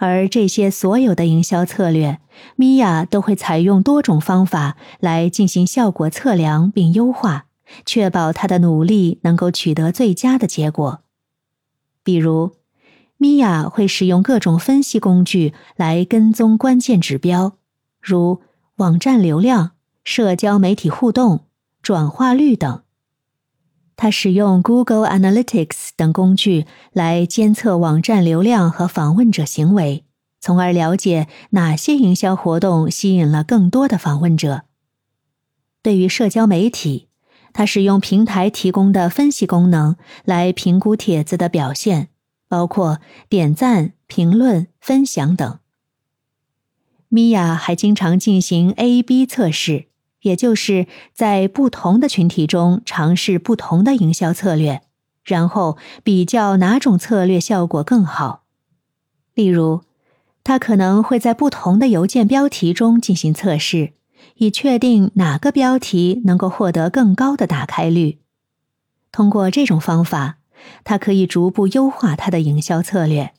而这些所有的营销策略，米娅都会采用多种方法来进行效果测量并优化，确保她的努力能够取得最佳的结果。比如，米娅会使用各种分析工具来跟踪关键指标，如网站流量、社交媒体互动、转化率等。他使用 Google Analytics 等工具来监测网站流量和访问者行为，从而了解哪些营销活动吸引了更多的访问者。对于社交媒体，他使用平台提供的分析功能来评估帖子的表现，包括点赞、评论、分享等。米娅还经常进行 A/B 测试。也就是在不同的群体中尝试不同的营销策略，然后比较哪种策略效果更好。例如，他可能会在不同的邮件标题中进行测试，以确定哪个标题能够获得更高的打开率。通过这种方法，他可以逐步优化他的营销策略。